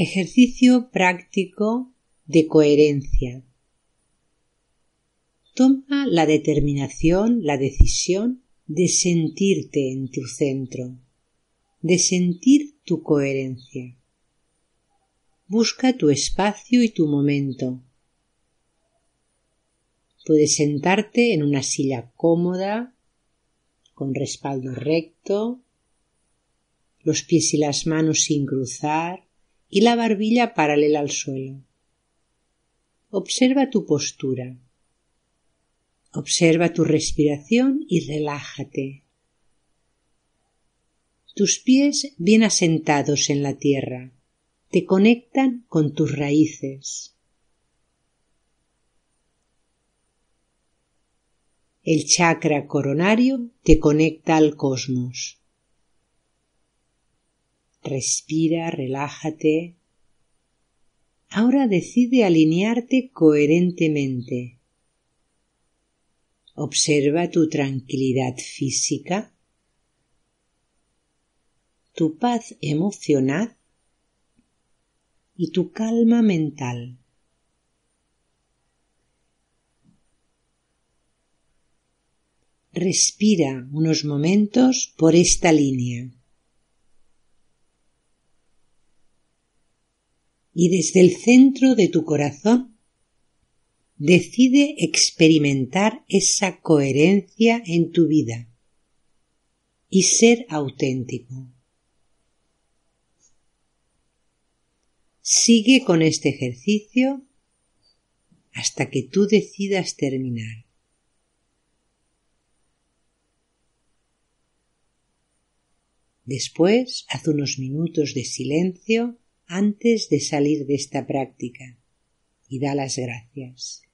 Ejercicio práctico de coherencia. Toma la determinación, la decisión de sentirte en tu centro, de sentir tu coherencia. Busca tu espacio y tu momento. Puedes sentarte en una silla cómoda, con respaldo recto, los pies y las manos sin cruzar, y la barbilla paralela al suelo. Observa tu postura. Observa tu respiración y relájate. Tus pies bien asentados en la tierra te conectan con tus raíces. El chakra coronario te conecta al cosmos. Respira, relájate. Ahora decide alinearte coherentemente. Observa tu tranquilidad física, tu paz emocional y tu calma mental. Respira unos momentos por esta línea. Y desde el centro de tu corazón decide experimentar esa coherencia en tu vida y ser auténtico. Sigue con este ejercicio hasta que tú decidas terminar. Después, haz unos minutos de silencio antes de salir de esta práctica y da las gracias.